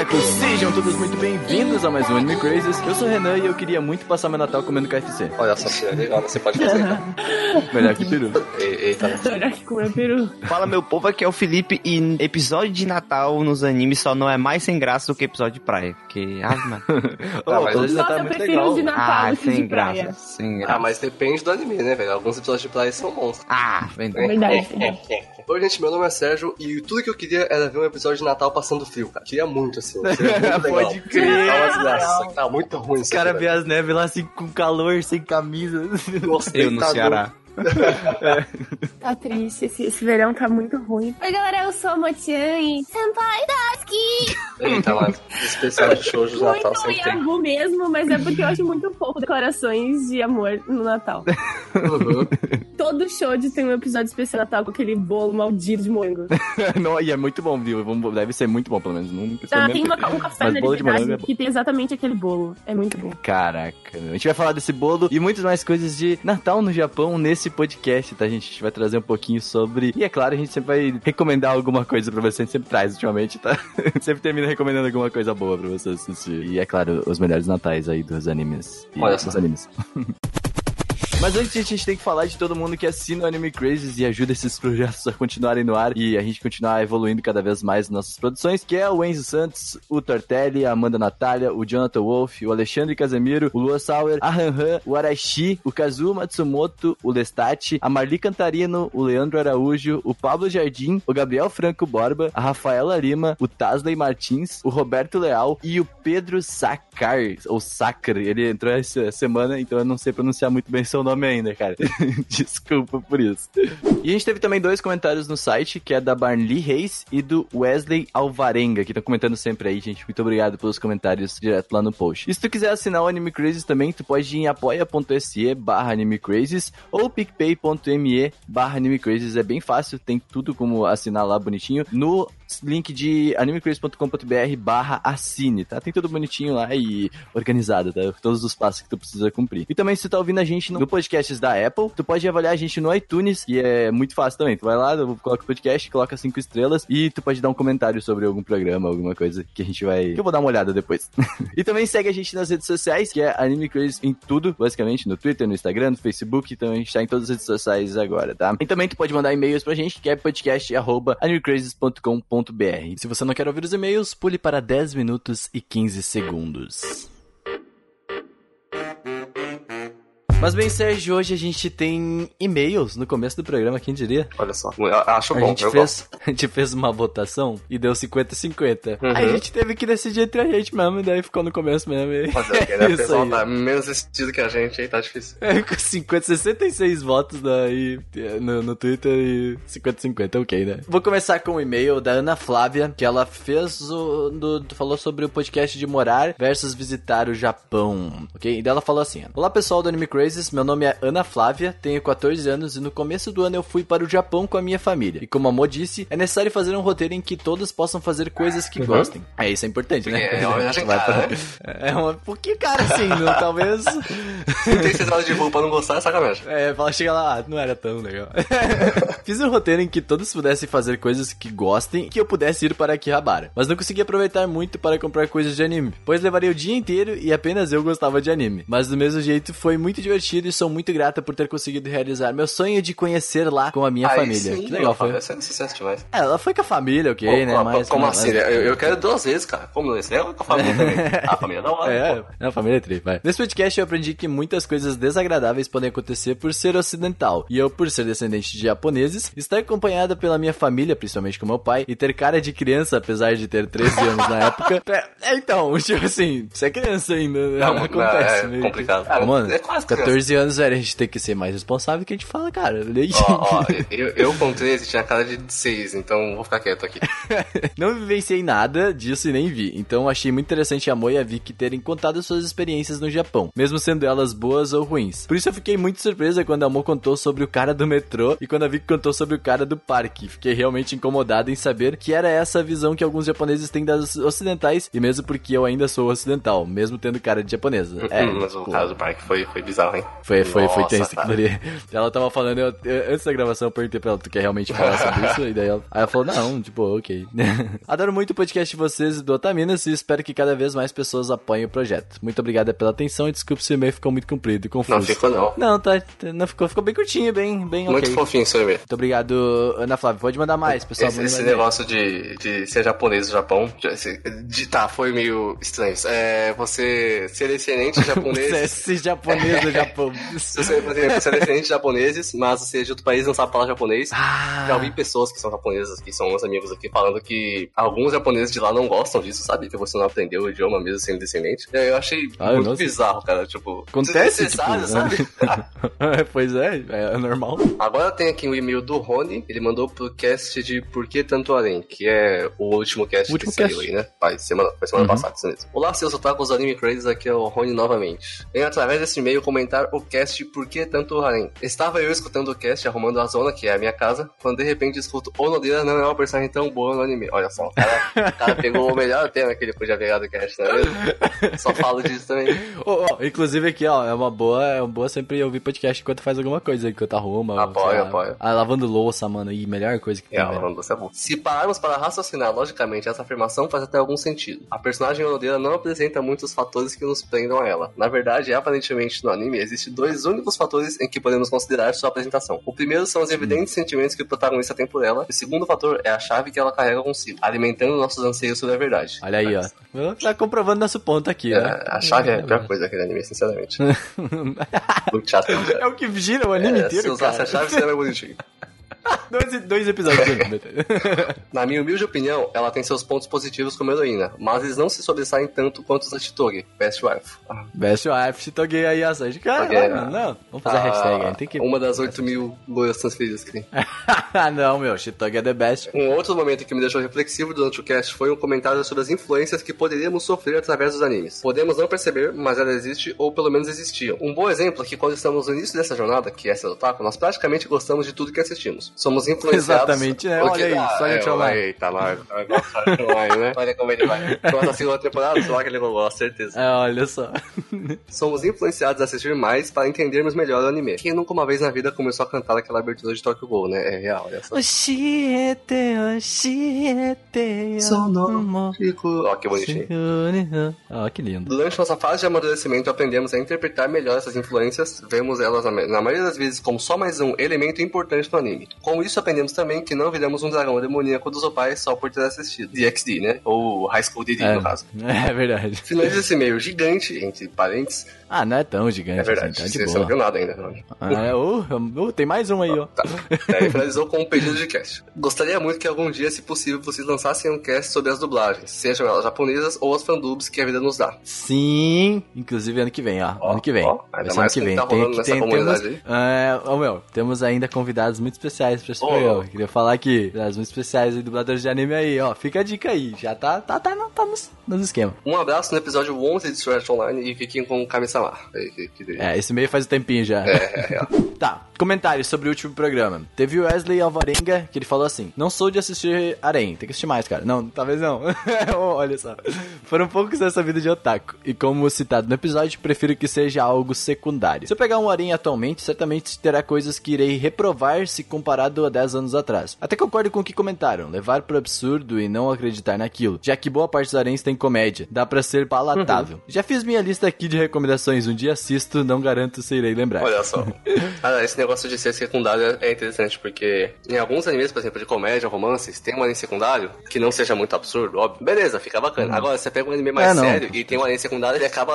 Otakus! Sejam todos muito bem-vindos a mais um Anime Crazes. Eu sou o Renan e eu queria muito passar meu Natal comendo KFC. Olha só você pode fazer. Tá? Melhor que peru. Eita, Melhor que comer peru. Fala meu povo, aqui é o Felipe e episódio de Natal nos animes só não é mais sem graça do que episódio de praia. Porque, ah, mano. Ô, mas mas já Nossa, tá eu muito prefiro legal. os de Natal Ah, do que de sem praia. graça, sem Ah, graça. mas depende do anime, né, velho? Alguns episódios de Play são bons. Ah, vem É verdade. Oi, gente, meu nome é Sérgio e tudo que eu queria era ver um episódio de Natal passando frio, cara. Queria muito, assim. Muito legal. Pode crer. Tá uma desgraça, tá muito ruim Os caras vê as neves lá assim com calor, sem camisa. Nossa, Eu no deitador. Tá triste, esse, esse verão tá muito ruim. Oi, galera, eu sou a Motian e... Senpai Daski! Eita, mano. Especial de show de Natal Muito sempre tem. Yabu mesmo, mas é porque eu acho muito fofo declarações de amor no Natal. Uhum. Todo show de tem um episódio especial Natal com aquele bolo maldito de morango. Não, e é muito bom, viu? Deve ser muito bom, pelo menos. Nunca Ah, tem uma, um café Mas na bolo de morango é liberdade bom. que tem exatamente aquele bolo. É muito bom. Caraca, a gente vai falar desse bolo e muitas mais coisas de Natal no Japão nesse podcast, tá, gente? A gente vai trazer um pouquinho sobre. E é claro, a gente sempre vai recomendar alguma coisa pra você, a gente sempre traz ultimamente, tá? sempre termina recomendando alguma coisa boa pra você assistir. E é claro, os melhores natais aí dos animes. E Olha só. dos animes. Mas antes a gente tem que falar de todo mundo que assina o Anime Crazes e ajuda esses projetos a continuarem no ar e a gente continuar evoluindo cada vez mais nossas produções, que é o Enzo Santos, o Tortelli, a Amanda Natália, o Jonathan Wolf, o Alexandre Casemiro, o Lua Sauer, a Han o Arashi, o Kazuo Matsumoto, o Lestat, a Marli Cantarino, o Leandro Araújo, o Pablo Jardim, o Gabriel Franco Borba, a Rafaela Lima, o Tasley Martins, o Roberto Leal e o Pedro Sacar, ou Sacr. Ele entrou essa semana, então eu não sei pronunciar muito bem seu nome ainda, cara. Desculpa por isso. E a gente teve também dois comentários no site, que é da Barnley Reis e do Wesley Alvarenga, que estão comentando sempre aí, gente. Muito obrigado pelos comentários direto lá no post. E se tu quiser assinar o Anime Crazes também, tu pode ir em apoia.se barra Anime Crazes ou picpay.me barra Anime Crazes. É bem fácil, tem tudo como assinar lá bonitinho. No link de animecraze.com.br barra assine, tá? Tem tudo bonitinho lá e organizado, tá? Todos os passos que tu precisa cumprir. E também se tu tá ouvindo a gente no podcasts da Apple, tu pode avaliar a gente no iTunes, que é muito fácil também. Tu vai lá, coloca o podcast, coloca cinco estrelas e tu pode dar um comentário sobre algum programa, alguma coisa que a gente vai... que eu vou dar uma olhada depois. e também segue a gente nas redes sociais, que é Anime em tudo, basicamente, no Twitter, no Instagram, no Facebook, então a gente tá em todas as redes sociais agora, tá? E também tu pode mandar e-mails pra gente, que é podcast.animecrazes.com.br. Se você não quer ouvir os e-mails, pule para 10 minutos e 15 segundos. Mas bem, Sérgio, hoje a gente tem e-mails no começo do programa, quem diria? Olha só. Eu acho A bom, gente, eu fez, a gente fez uma votação e deu 50-50. Uhum. Aí a gente teve que decidir entre a gente mesmo, e daí ficou no começo mesmo. E... Fazer o quê, né? O Isso pessoal aí. tá menos assistido que a gente aí, tá difícil. É, com 50, 66 votos daí no, no Twitter e 50-50, ok, né? Vou começar com o e-mail da Ana Flávia, que ela fez o. Do, falou sobre o podcast de morar versus visitar o Japão, ok? E daí ela falou assim: Olá pessoal do Anime Crazes, meu nome é Ana Flávia, tenho 14 anos e no começo do ano eu fui para o Japão com a minha família. E como a Mo disse, é necessário fazer um roteiro em que todos possam fazer coisas que gostem. É, isso é importante, né? É, é uma pra- É uma pouquinho cara, assim, não, talvez. 36 horas de voo pra não gostar é sacanagem. É, fala, chega lá, ah, não era tão legal. Fiz um roteiro em que todos pudessem fazer coisas que gostem e que eu pudesse ir para Akihabara. Mas não consegui aproveitar muito para comprar coisas de anime, pois levaria o dia inteiro e apenas eu gostava de anime. Mas do mesmo jeito foi muito divertido e sou muito grata por ter conseguido realizar meu sonho de conhecer lá com a minha Aí família. sim, que legal, foi. É sucesso demais. É, ela foi com a família, ok, Pô, né? pô, Mas, como mas- assim? Eu, eu quero duas vezes, cara. Como esse? Eu com a família também. A família da hora. É, pô. é a família tri, vai. Nesse podcast eu aprendi que muitas coisas desagradáveis podem acontecer por ser ocidental. E eu, por ser descendente de japoneses, estar acompanhada pela minha família, principalmente com meu pai, e ter cara de criança, apesar de ter 13 anos na época. É, é, então, tipo assim, você é criança ainda, Não, acontece. é meio que- complicado. Ah, mano, É quase 14 14 anos, velho, a gente tem que ser mais responsável que a gente fala, cara. Aí. Ó, ó, eu, eu com 13 tinha cara de 6, então vou ficar quieto aqui. Não vivenciei nada disso e nem vi, então achei muito interessante a Mo e a Vicky terem contado suas experiências no Japão, mesmo sendo elas boas ou ruins. Por isso eu fiquei muito surpresa quando a Mo contou sobre o cara do metrô e quando a Vicky contou sobre o cara do parque. Fiquei realmente incomodado em saber que era essa visão que alguns japoneses têm das ocidentais, e mesmo porque eu ainda sou ocidental, mesmo tendo cara de japonesa. É, mas o tipo, caso do parque foi, foi bizarro, hein? Foi, foi, foi Nossa, tenso cara. aquilo ali. Ela tava falando, eu- eu- antes da gravação eu perguntei pra ela, tu quer realmente falar sobre isso? E daí ela, aí ela falou, não, tipo, ok. Adoro muito o podcast de vocês e do Otaminas e espero que cada vez mais pessoas apoiem o projeto. Muito obrigada pela atenção e desculpe se o e-mail ficou muito comprido e confuso. Não ficou, não. Não, tá, não ficou, ficou bem curtinho, bem, bem Muito fofinho seu e-mail. Muito obrigado, Ana Flávia. Pode mandar mais, pessoal. Esse, esse negócio de, de ser japonês no Japão, de, esse- de- tá, foi meio estranho. É, você ser descendente de Você é japonês. esse japonês do Japão. Se você, por exemplo, você é descendente de japoneses, mas você é de outro país e não sabe falar japonês. Ah, Já ouvi pessoas que são japonesas, que são meus amigos aqui, falando que alguns japoneses de lá não gostam disso, sabe? Que você não aprendeu o idioma mesmo sendo descendente. Aí eu achei Ah, muito nossa. bizarro, cara. Tipo, Acontece, tipo, desnecessário, sabe? pois é, é normal. Agora tem aqui um e-mail do Rony, ele mandou pro cast de Por que Tanto Além, que é o último cast O último que saiu cast. aí, né? Faz semana, foi semana Uhum. passada, isso mesmo. Olá, seus otakus anime crazes, aqui é o Rony novamente. Venho através desse e-mail comentar o cast Por que Tanto Além. Estava eu escutando o cast arrumando a zona, que é a minha casa, quando de repente escuto Onodeira não é uma personagem tão boa no anime. Olha só, o cara, o cara pegou o melhor tema que ele podia pegar do cast, não é mesmo? Só falo disso também. Ó, ó, inclusive aqui, ó, é uma boa, é uma boa sempre ouvir podcast enquanto faz alguma coisa, enquanto arruma. lá, apoio. Ah, lavando louça, mano, e melhor coisa que tem, É, falando você é bom. Se pararmos para raciocinar logicamente, essa afirmação faz até algum sentido. A personagem Onodeira não apresenta muitos fatores que nos prendam a ela. Na verdade, aparentemente no anime, existem dois únicos fatores em que podemos considerar sua apresentação. O primeiro são os evidentes sentimentos que o protagonista tem por ela. E o segundo fator é a chave que ela carrega consigo, alimentando nossos anseios sobre a verdade. Olha aí, ó. Tá comprovando nosso ponto aqui, É, né? a chave é a pior coisa daquele anime, sinceramente. Muito chato. É o que gira o anime É, inteiro, se usasse cara. a chave, seria mais bonitinho. dois, dois episódios anime. Na minha humilde opinião, ela tem seus pontos positivos como heroína, mas eles não se sobressaem tanto quanto os da Chitoge, Best Wife. Ah, Best Wife, Shitoge aí, a Sanji. Cara, Toguei, não, não. Vamos fazer a ah, hashtag aí. Tem que... Uma das 8 mil loiras transferidas que tem. Ah, não, meu. Shitoge é the best. Um outro momento que me deixou reflexivo durante o cast foi um comentário sobre as influências que poderíamos sofrer através dos animes. Podemos não perceber, mas ela existe ou pelo menos existiam. Um bom exemplo é que quando estamos no início dessa jornada, que é essa do Taco, nós praticamente gostamos de tudo que assistimos. Somos influenciados. Exatamente, né? Porque- Olha aí, ah, Sword é, Art Online. Eita, lá, Sword Art Online, né? Olha como ele vai. Nossa, a segunda temporada, lá que ele não gosta, certeza. É, olha só. Somos influenciados a assistir mais para entendermos melhor o anime. Quem nunca uma vez na vida começou a cantar aquela abertura de Tokyo Ghoul, né? É real, olha só. Oshiete, oshiete, Fico... Ó, que bonitinho. Ó, que lindo. Durante nossa fase de amadurecimento, aprendemos a interpretar melhor essas influências, vemos elas, na na maioria das vezes, como só mais um elemento importante no anime. Com isso, aprendemos também que não viramos um dragão demoníaco dos opais só por ter assistido. DxD, né? Ou High School DD, É, no caso. é verdade. Finaliza esse e-mail gigante, entre parênteses. Ah, não é tão gigante É verdade, assim, tá você não viu nada ainda. Não. Ah, é, uh, tem mais um aí, ó. Tá. Daí finalizou com um pedido de cast. Gostaria muito que algum dia, se possível, vocês lançassem um cast sobre as dublagens, sejam elas japonesas ou as fandubs que a vida nos dá. Sim, inclusive ano que vem, ó. Ó, ano que vem. ó, ainda mais ano que vem. tá Tem, tem, temos, é, ô meu, temos ainda convidados muito especiais pra esse Ô, programa. Queria falar aqui, das muito especiais e dubladores de anime aí, ó. Fica a dica aí, já tá, tá, tá, tá nos, nos esquemas. Um abraço no episódio 11 de Sword Online e fiquem com o Kami-sama. É, esse meio faz um tempinho já. É, é, é. Tá, comentários sobre o último programa. Teve o Wesley Alvarenga, que ele falou assim: Não sou de assistir Arém, tem que assistir mais, cara. Não, talvez não. Olha só. Foram poucos dessa vida de otaku. E como citado no episódio, prefiro que seja algo secundário. Se eu pegar um Arém atualmente, certamente terá coisas que irei reprovar se comparado a 10 anos atrás. Até concordo com o que comentaram: levar pro absurdo e não acreditar naquilo. Já que boa parte dos Aréns tem comédia, dá pra ser palatável. Já fiz minha lista aqui de recomendações. Um dia assisto, não garanto se irei lembrar. Olha só. Ah, esse negócio de ser secundário é interessante, porque em alguns animes, por exemplo, de comédia, romances, tem um anime secundário que não seja muito absurdo, óbvio. Beleza, fica bacana. Agora, você pega um anime mais É, sério e tem um anime secundário, ele acaba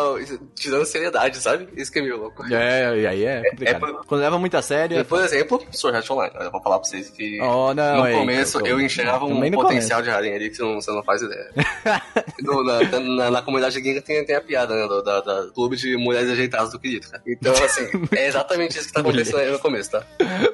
tirando seriedade, sabe? Isso que é meio louco. É, e aí é complicado. é por- Quando leva muito a sério, é Por exemplo, Sword Art Online. Vou falar pra vocês que Oh, não, no ei, começo como- eu enxergava um potencial de harem ali que você não, você não faz ideia. No- na, na, na comunidade gringa tem, tem a piada, né? Do da, da clube de mulheres ajeitadas do querido, cara. Então, assim, é exatamente isso que tá acontecendo aí no começo, tá?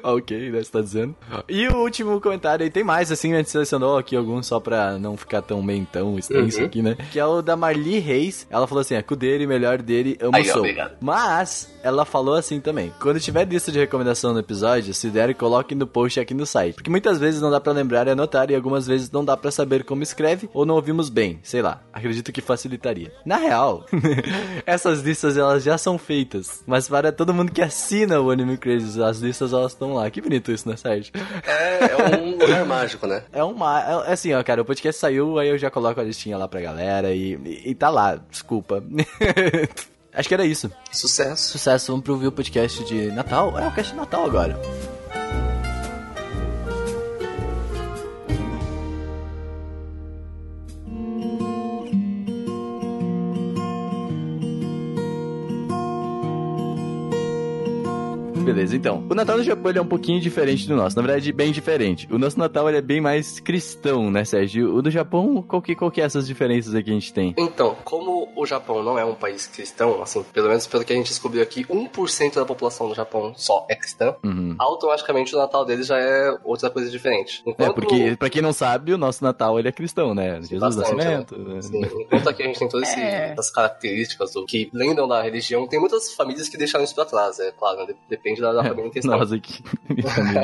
ok, né, você tá dizendo. E o último comentário aí, tem mais, assim, a gente selecionou aqui alguns só pra não ficar tão mentão extenso Uhum. aqui, né? Que é o da Marli Reis. Ela falou assim, é cu dele, melhor dele, amo Aí, sou. Mas, ela falou assim também, quando tiver lista de recomendação no episódio, se der, coloque no post aqui no site. Porque muitas vezes não dá pra lembrar e anotar, e algumas vezes não dá pra saber como escreve, ou não ouvimos bem, sei lá. Acredito que facilitaria. Na real, essas listas elas já são feitas, mas para todo mundo que assina o Anime Crazy, as listas elas estão lá. Que bonito isso, né, Sérgio? É, é um lugar mágico, né? É uma. É, é assim, ó, cara, o podcast saiu, aí eu já coloco a listinha lá pra galera e, e, e tá lá, desculpa. Acho que era isso. Sucesso. Sucesso, vamos pro ouvir o podcast de Natal. É o cast de Natal agora. Beleza, então. O Natal no Japão ele é um pouquinho diferente do nosso. Na verdade, bem diferente. O nosso Natal ele é bem mais cristão, né, Sérgio? O do Japão, qual que, qual que é essas diferenças aí que a gente tem? Então, como o Japão não é um país cristão, assim, pelo menos pelo que a gente descobriu aqui, 1% da população do Japão só é cristã, Uhum. automaticamente o Natal deles já é outra coisa diferente. É, Enquanto- porque, pra quem não sabe, o nosso Natal ele é cristão, né? Jesus Bastante, Nascimento. né? Sim, enquanto aqui a gente tem todas esse- É. essas características do que lembram da religião, tem muitas famílias que deixaram isso pra trás, é claro, né? depende da, da família em questão. Nós aqui. Minha família.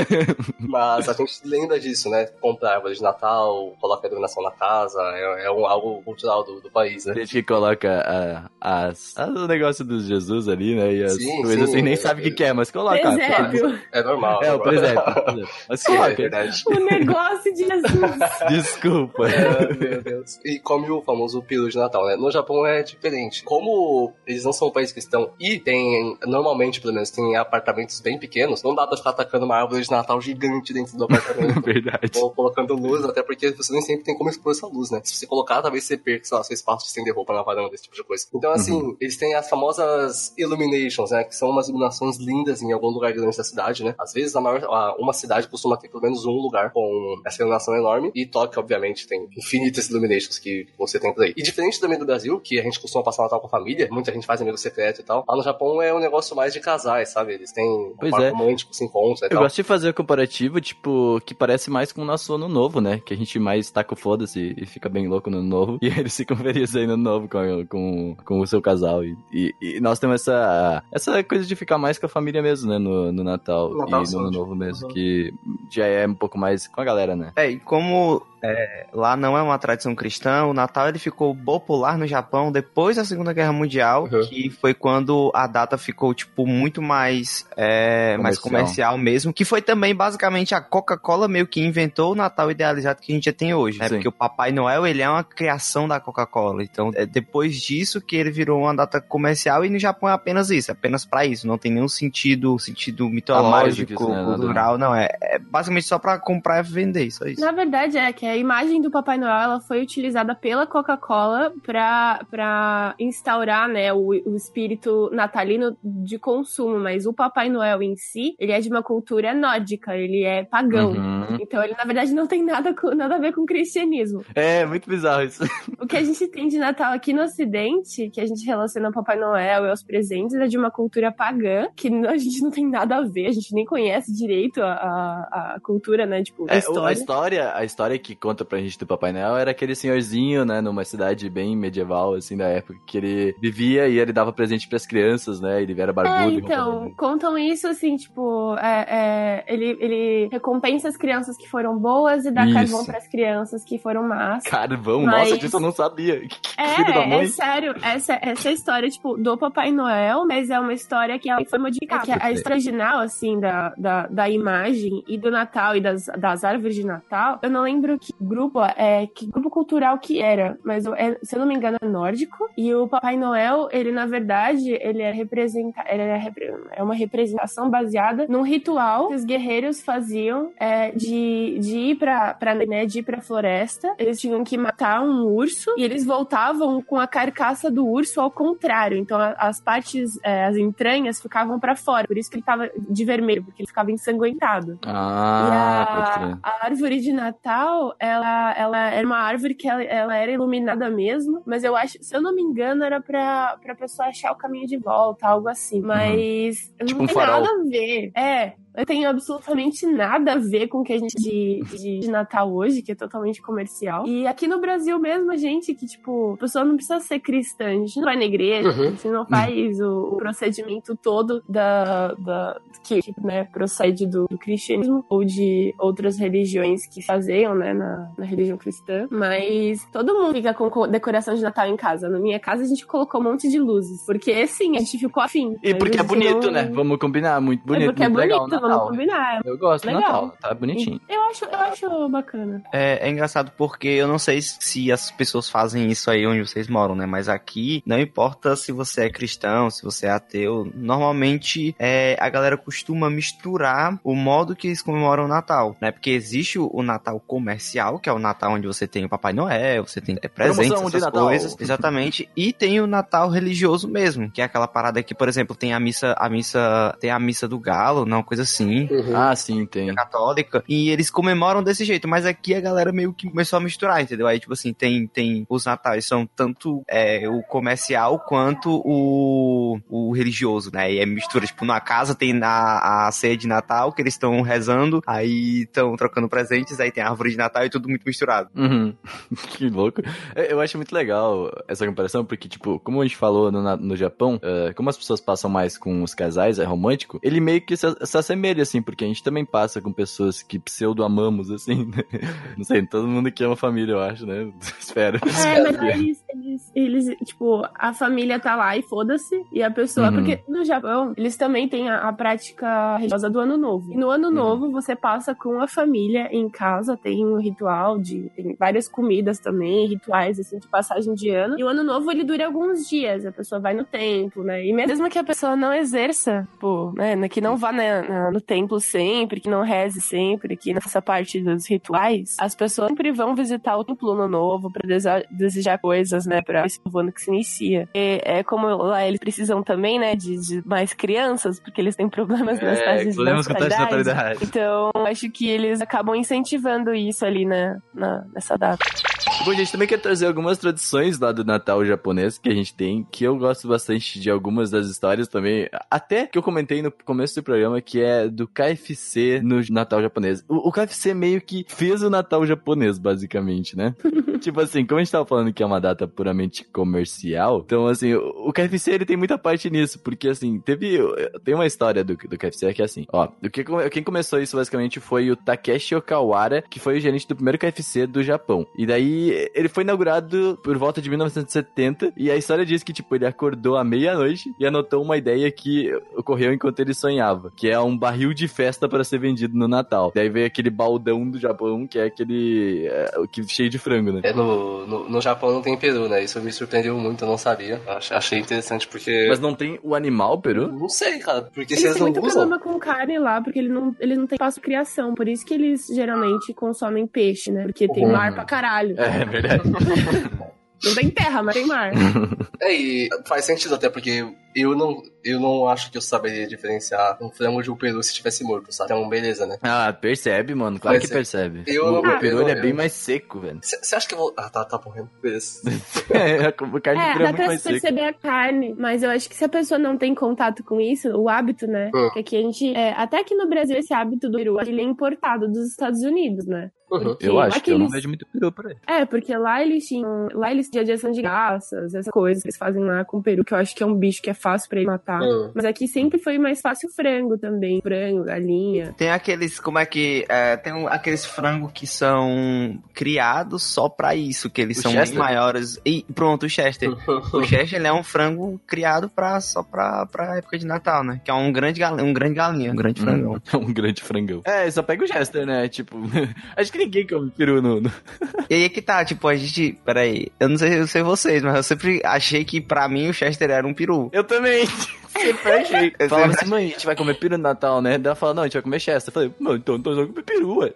Mas a gente lembra disso, né? Comprar árvore de Natal, coloca a iluminação na casa, é, é um, algo cultural do, do país, A né? gente que coloca a, as, as- o negócio dos Jesus ali, né? E as Sim, coisas sim. assim, nem sabe o que, que é, mas coloca. Presépio. É normal. É, o normal. presépio. o presépio. Mas É, coloca. verdade. O negócio de Jesus. Desculpa. É, meu Deus. E come o famoso peru de Natal, né? No Japão é diferente. Como eles não são um país cristão e tem, normalmente, pelo menos, tem apartamentos bem pequenos, não dá pra ficar atacando uma árvore de Natal gigante dentro do apartamento. Verdade. Ou colocando luz, até porque você nem sempre tem como expor essa luz, né? Se você colocar, talvez você perca, sei lá, seu espaço estender roupa na varanda, esse tipo de coisa. Então, assim, eles têm as famosas illuminations, né? Que são umas iluminações lindas em algum lugar grande da cidade, né? Às vezes, a maior, a- uma cidade costuma ter pelo menos um lugar com essa iluminação enorme. E Tóquio, obviamente, tem infinitas illuminations que você tem por aí. E diferente também do Brasil, que a gente costuma passar Natal com a família, muita gente faz amigo secreto e tal. Lá no Japão é um negócio mais de casais, sabe? Eles têm um Pois é. romântico, se encontram e Eu tal. gosto de fazer o comparativo, tipo, que parece mais com o nosso ano novo, né? Que a gente mais taca o foda-se e fica bem louco no ano novo. E eles ficam felizes ano novo com, com, com o seu casal. E, e, e nós temos essa, essa coisa de ficar mais com a família mesmo, né? No, no Natal, Natal, e no ano novo mesmo. Uhum. Que já é um pouco mais com a galera, né? É, e como é, lá não é uma tradição cristã, o Natal ele ficou popular no Japão depois da Segunda Guerra Mundial, Uhum. que foi quando a data ficou, tipo, muito mais, é, mais Comercial. comercial mesmo, que foi também, basicamente, a Coca-Cola meio que inventou o Natal idealizado que a gente já tem hoje, né? Sim. Porque o Papai Noel, ele é uma criação da Coca-Cola, então é depois disso que ele virou uma data comercial e no Japão é apenas isso, é apenas pra isso, não tem nenhum sentido, sentido mitológico, isso, né? Cultural, não, é, é basicamente só pra comprar e vender, só isso. Na verdade, é que a imagem do Papai Noel ela foi utilizada pela Coca-Cola pra instaurar né, o, o espírito natalino de consumo, mas o Papai Noel em si, ele é de uma cultura nórdica, ele é pagão. Uhum. Então ele, na verdade, não tem nada, com- nada a ver com cristianismo. É, muito bizarro isso. O que a gente tem de Natal aqui no Ocidente, que a gente relaciona ao Papai Noel e aos presentes, é de uma cultura pagã, que a gente não tem nada a ver, a gente nem conhece direito a, a, a cultura, né? Tipo, a É, história. a história, a história que conta pra gente do Papai Noel era aquele senhorzinho, né, numa cidade bem medieval, assim, da época, que ele vivia e ele dava presente pras crianças, né, ele era É, barbudo. então, contam isso assim, tipo, é, é, ele, ele recompensa as crianças que foram boas e dá Isso. carvão pras crianças que foram más. Carvão, Mas- nossa, disso eu não sabia. Que, que É, é sério, essa, essa é história, tipo, do Papai Noel, mas é uma história que ela foi modificada. Que a história original, assim, da, da, da imagem e do Natal e das, das árvores de Natal, eu não lembro que grupo, é, que grupo cultural que era, mas é, se eu não me engano é nórdico, e o Papai Noel, ele, na verdade, ele é representa, ele é, é uma representação baseada num ritual que os guerreiros faziam é, de, de ir pra, pra, né, de ir pra floresta, eles tinham que matar um urso, e eles voltavam com a carcaça do urso ao contrário. Então a- as partes, é, as entranhas ficavam pra fora. Por isso que ele tava de vermelho, porque ele ficava ensanguentado. Ah, e a, a árvore de Natal, ela, ela era uma árvore que ela, ela era iluminada mesmo, mas eu acho, se eu não me engano, era pra, pra pessoa achar o caminho de volta, algo assim. Mas Tipo não um tem farol. nada a ver. É. Eu tenho absolutamente nada a ver com o que a gente de, de, de Natal hoje, que é totalmente comercial. E aqui no Brasil mesmo, a gente que, tipo, a pessoa não precisa ser cristã, a gente não vai na igreja, Uhum. a gente não faz o, o procedimento todo da, da que, né, procede do, do cristianismo ou de outras religiões que se baseiam, né, na, na religião cristã. Mas todo mundo fica com co- decoração de Natal em casa. Na minha casa a gente colocou um monte de luzes, porque sim, a gente ficou afim. E porque é bonito, não- né? Vamos combinar, muito bonito. é porque é muito legal, bonito, Natal. vamos combinar. Eu gosto do Legal. Natal, tá bonitinho. Eu acho, eu acho bacana. É, é engraçado porque eu não sei se as pessoas fazem isso aí onde vocês moram, né? Mas aqui, não importa se você é cristão, se você é ateu, normalmente é, a galera costuma misturar o modo que eles comemoram o Natal, né? Porque existe o, Natal comercial, que é o Natal onde você tem o Papai Noel, você tem é, presentes, Promoção essas coisas. Exatamente. E tem o Natal religioso mesmo, que é aquela parada que, por exemplo, tem a missa, a missa, tem a missa do galo, não, coisa assim Uhum. Ah, sim, tem. católica e eles comemoram desse jeito, mas aqui a galera meio que começou a misturar, entendeu? Aí, tipo assim, tem, tem os natais são tanto é, o comercial quanto o, o religioso, né? E é mistura, tipo, na casa tem a, a ceia de Natal que eles estão rezando, aí estão trocando presentes, aí tem a árvore de Natal e tudo muito misturado. Uhum. que louco. Eu eu acho muito legal essa comparação, porque, tipo, como a gente falou no, no Japão, eh, como as pessoas passam mais com os casais, é romântico, ele meio que se, se assemelha, assim, porque a gente também passa com pessoas que pseudo-amamos, assim. né? Não sei, todo mundo que ama família, eu acho, né? Espero. É, mas eles, eles, eles, tipo, a família tá lá e foda-se. E a pessoa. Uhum. Porque no Japão, eles também têm a, a prática religiosa do ano novo. E no ano Uhum. novo, você passa com a família em casa, tem um ritual de. Tem várias comidas também, rituais, assim, de passagem de ano. E o ano novo, ele dura alguns dias. A pessoa vai no templo, né? E mesmo que a pessoa não exerça, pô, né? Que não vá na- na- no templo sempre, que não reze sempre, que nessa parte dos rituais, as pessoas sempre vão visitar o templo no novo pra desa- desejar coisas, né? Pra esse novo ano que se inicia. E é como lá eles precisam também, né? De, de mais crianças, porque eles têm problemas nas É, taxas problemas de natalidade. natalidade. Então, acho que eles acabam incentivando isso ali na, na- nessa data. Bom, gente também quer trazer algumas tradições lá do Natal japonês que a gente tem, que eu gosto bastante de algumas das histórias também. Até que eu comentei no começo do programa, que é do KFC no Natal japonês. O, o KFC meio que fez o Natal japonês, basicamente, né? tipo assim, como a gente tava falando que é uma data puramente comercial, então assim, o, o KFC ele tem muita parte nisso, porque assim, teve. Tem uma história do, do KFC que é assim, ó, o que, quem começou isso basicamente foi o Takeshi Okawara, que foi o gerente do primeiro KFC do Japão. E daí ele foi inaugurado por volta de 1970, e a história diz que, tipo, ele acordou à meia-noite e anotou uma ideia que ocorreu enquanto ele sonhava, que é um barril de festa para ser vendido no Natal. Daí veio aquele baldão do Japão, que é aquele. é, o que cheio de frango, né? É, no, no, no Japão não tem peru, né? Isso me surpreendeu muito, eu não sabia. Ach- Achei interessante porque. Mas não tem o animal, Peru? Não sei, cara. Porque Eles se eles têm não muito usam. problema com carne lá, porque ele não, eles não têm espaço criação. Por isso que eles geralmente consomem peixe, né? Porque tem Uhum. mar pra caralho. É, verdade. Não tem terra, mas tem mar. É, e faz sentido até porque eu não, eu não acho que eu saberia diferenciar um frango de um peru se estivesse morto, sabe? Então, beleza, né? ah, percebe, mano. Claro Mas que percebe. eu o, não- o peru é bem mais seco, velho. Você acha que eu vou. Ah, tá, tá morrendo. Beleza. É, a carne de É, é dá muito pra perceber a carne, mas eu acho que se a pessoa não tem contato com isso, o hábito, né? Hum. Porque aqui a gente. é, até aqui no Brasil, esse hábito do peru, ele é importado dos Estados Unidos, né? Uhum. Porque Eu acho que eu não vejo muito peru por aí. É, porque lá eles tinham. Lá eles tinham de ação de graças, essa coisa que eles fazem lá com o peru, que eu acho que é um bicho que é fácil pra ele matar. Hum. Mas aqui sempre foi mais fácil o frango também. Frango, galinha. Tem aqueles, como é que. é, tem um- aqueles frangos que são criados só pra isso, que eles O são Chester? maiores. E pronto, o Chester. O Chester ele é um frango criado pra, só pra, pra época de Natal, né? Que é um grande, gal, um grande galinha, um grande frangão. Hum, um grande frangão. É, só pega o Jester, né? Tipo, acho que ninguém come peru no. no- E aí é que tá, tipo, a gente. Peraí, eu não sei, eu sei vocês, mas eu sempre achei que pra mim o Chester era um peru. Eu também. Sempre achei. Falava assim, mãe, a gente vai comer peru no Natal, né? Daí ela fala, não, a gente vai comer chester. Eu falei, não, então, então nós vamos comer peru, ué.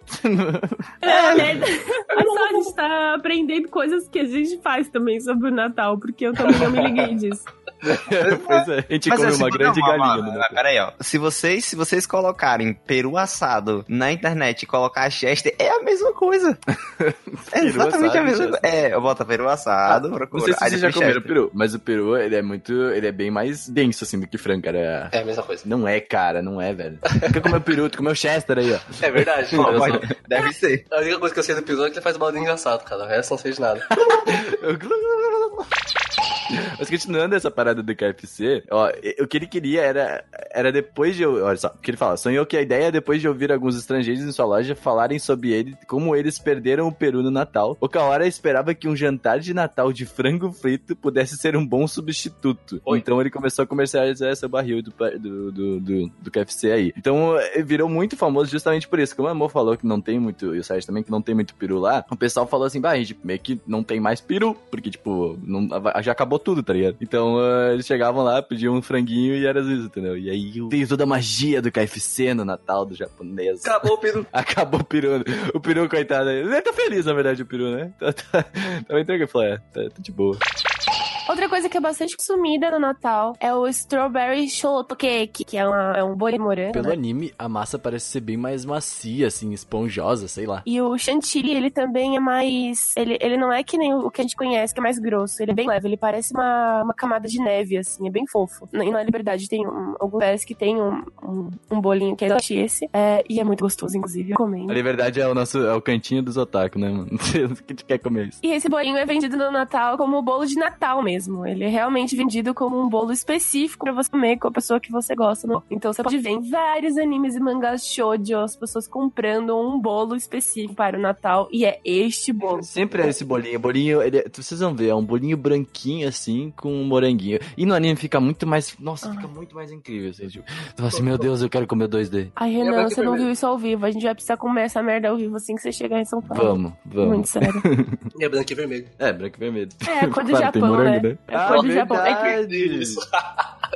É, né? Olha só, a gente tá aprendendo coisas que a gente faz também sobre o Natal, porque eu também não me liguei disso. pois é, a gente Mas come assim, uma grande não, galinha mano, Natal. Peraí, ó. Se vocês, se vocês colocarem peru assado na internet e colocar Chester, é a mesma coisa. é exatamente a mesma coisa. É, eu boto peru assado, Não procura. sei se aí vocês já comeram peru, mas o peru, ele é muito, ele é bem mais denso, assim, do que frango, cara. É a mesma coisa. Não é, cara, não é, velho. Quer comer peru, tu comeu chester aí, ó. É verdade. Só. Deve ser. A única coisa que eu sei do episódio é que ele faz balde engraçado, cara. O resto não sei de nada. Mas continuando essa parada do KFC, ó, o que ele queria era, era depois de eu. Olha só, o que ele fala, sonhou que a ideia é depois de ouvir alguns estrangeiros em sua loja falarem sobre ele, como eles perderam o peru no Natal. O Kawara esperava que um jantar de Natal de frango frito pudesse ser um bom substituto. Oi. Então ele começou a comercializar essa barril do, do, do, do, do KFC aí. Então eh, virou muito famoso justamente por isso. Como a Amor falou que não tem muito, e o Sérgio também, que não tem muito peru lá, o pessoal falou assim, bah, a gente meio que não tem mais peru, porque, tipo, não, já acabou tudo, tá ligado? Então eh, eles chegavam lá, pediam um franguinho e era isso, entendeu? E aí tem toda a magia do KFC no Natal do japonês. Acabou o peru. Acabou o peru. O peru, coitado. Ele tá feliz, na verdade, o peru, né? Tá, tá, tá bem tranquilo. Falou, é, tá, tá de boa. Outra coisa que é bastante consumida no Natal é o Strawberry Shortcake, que é, uma, é um bolo de morango. Pelo né? anime, a massa parece ser bem mais macia, assim, esponjosa, sei lá. E o chantilly, ele também é mais. Ele, ele não é que nem o que a gente conhece, que é mais grosso. Ele é bem leve, ele parece uma, uma camada de neve, assim, é bem fofo. E na Liberdade tem um, alguns lugares que tem um, um, um bolinho que é exatamente esse. É, e é muito gostoso, inclusive, eu comendo. A liberdade é o nosso é o cantinho dos otaku, né, mano? que a gente quer comer isso. E esse bolinho é vendido no Natal como bolo de Natal mesmo. Ele é realmente vendido como um bolo específico pra você comer com a pessoa que você gosta. né? Então você pode ver em vários animes e mangás shoujo as pessoas comprando um bolo específico para o Natal e é este bolo. Sempre é esse bolinho. Bolinho, ele é- vocês vão ver, é um bolinho branquinho assim com um moranguinho. E no anime fica muito mais. Nossa, Ah. fica muito mais incrível. Assim, tipo, você fala assim, meu Deus, eu quero comer dois D. Ai, Renan, você não viu isso ao vivo. A gente vai precisar comer essa merda ao vivo assim que você chegar em São Paulo. Vamos, vamos. Muito sério. E é branco e vermelho. É, branco e vermelho. É a cor do Claro, tem Japão, morango, né? Né? É a cor do Japão. É que. Isso.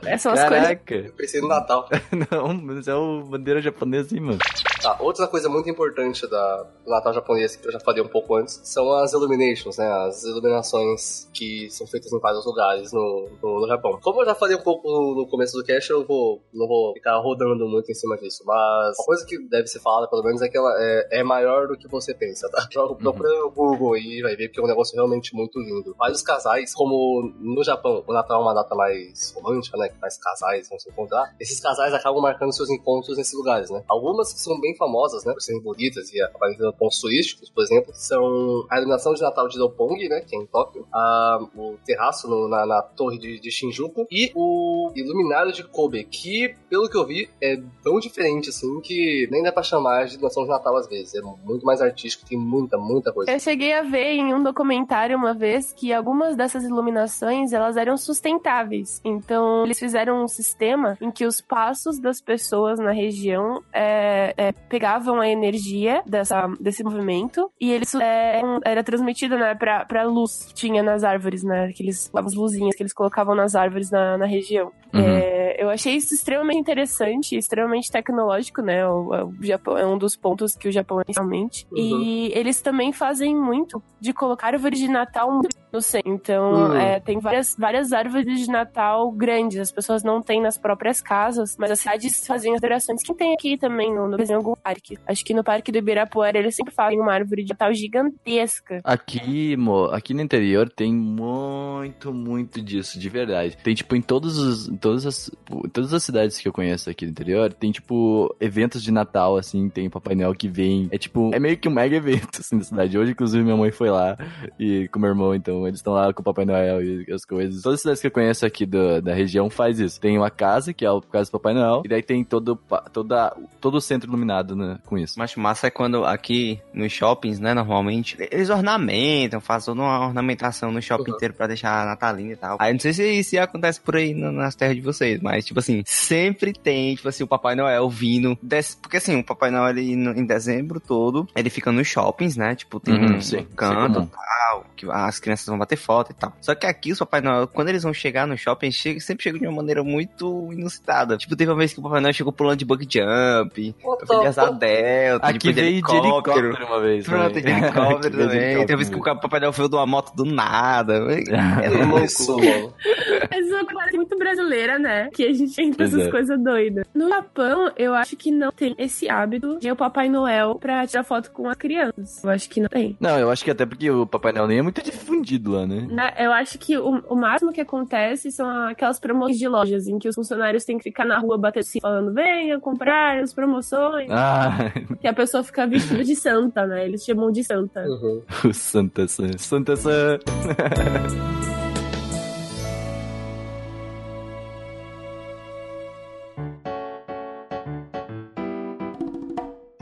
essas são as coisas. Caraca. Eu pensei no Natal. Não, mas é o bandeira japonesa, hein, mano. Tá, outra coisa muito importante da, do Natal japonês, que eu já falei um pouco antes, são as illuminations, né? As iluminações que são feitas em vários lugares no, no, no Japão. Como eu já falei um pouco no, no começo do cast, eu vou, não vou ficar rodando muito em cima disso, mas uma coisa que deve ser falada, pelo menos, é que ela é, é maior do que você pensa, tá? Joga procura no Google e vai ver que é um negócio realmente muito lindo. Vários casais, como no Japão, o Natal é uma data mais romântica, né? Que mais casais vão se encontrar. Esses casais acabam marcando seus encontros nesses lugares, né? Algumas que são bem famosas, né? Por serem bonitas e acabarem tendo pontos turísticos, por exemplo, são a iluminação de Natal de Roppongi, né? Que é em Tóquio. A, o terraço no- na, na torre de, de Shinjuku. E o iluminário de Kobe, que, pelo que eu vi, é tão diferente, assim, que nem dá pra chamar de iluminação de Natal às vezes. É muito mais artístico, tem muita, muita coisa. Eu cheguei a ver em um documentário uma vez que algumas dessas iluminações elas eram sustentáveis. Então eles fizeram um sistema em que os passos das pessoas na região é, é, pegavam a energia dessa, desse movimento e eles é, era transmitido né, pra, pra luz que tinha nas árvores, né? Aqueles, as luzinhas que eles colocavam nas árvores na, na região. Uhum. É, eu achei isso extremamente interessante, extremamente tecnológico, né? O, o Japão é um dos pontos que o Japão é inicialmente. Uhum. E eles também fazem muito de colocar árvores de Natal no centro. Então, Uhum. é, tem várias, várias árvores de Natal grandes. As pessoas não têm nas próprias casas, mas as cidades fazem as decorações. Quem tem aqui também, no, no, algum parque. Acho que no Parque do Ibirapuera eles sempre fazem uma árvore de Natal gigantesca. Aqui, mo, aqui no interior tem muito, muito disso, de verdade. Tem, tipo, em todos os, todas, as, todas as cidades que eu conheço aqui no interior, tem, tipo, eventos de Natal, assim, tem Papai Noel que vem. É, tipo, é meio que um mega evento, assim, na cidade. Hoje, inclusive, minha mãe foi lá e com meu irmão, então eles estão lá com o Papai Noel e as coisas. Todas as cidades que eu conheço aqui do- da região faz isso. Tem uma casa, que é a casa do Papai Noel, e daí tem todo, toda, todo o centro iluminado, né, com isso. Mas massa é quando aqui nos shoppings, né, normalmente, eles ornamentam, fazem toda uma ornamentação no shopping Uhum. inteiro pra deixar natalino e tal. Aí não sei se isso acontece por aí no- nas terras de vocês, mas, tipo assim, sempre tem, tipo assim, o Papai Noel vindo. Des... Porque assim, o Papai Noel ele, em dezembro todo, ele fica nos shoppings, né? Tipo, tem Uhum, um sim, canto sim, e tal, que as crianças vão bater foto e tal. Só que aqui, os Papai Noel, quando eles vão chegar no shopping, chega, sempre chegam de uma maneira muito inusitada. Tipo, teve uma vez que o Papai Noel chegou pulando de bug jump, foi de asa delta, Aqui de veio de helicóptero uma vez. Pronto, de helicóptero Aqui também. Tem uma vez helicóptero que o Papai Noel veio de uma moto do nada. É louco. isso, muito brasileira, né? Que a gente tem Pois essas é. coisas doidas. No Japão, eu acho que não tem esse hábito de o Papai Noel pra tirar foto com as crianças. Eu acho que não tem. Não, eu acho que até porque o Papai Noel nem é muito difundido lá, né? Né? Eu acho que o, o máximo que acontece são aquelas promoções de lojas em que os funcionários têm que ficar na rua batendo assim, falando: venha comprar as promoções. Ah, Que a pessoa fica vestida de santa, né? Eles chamam de santa. Uhum. o Santa San. Santa San.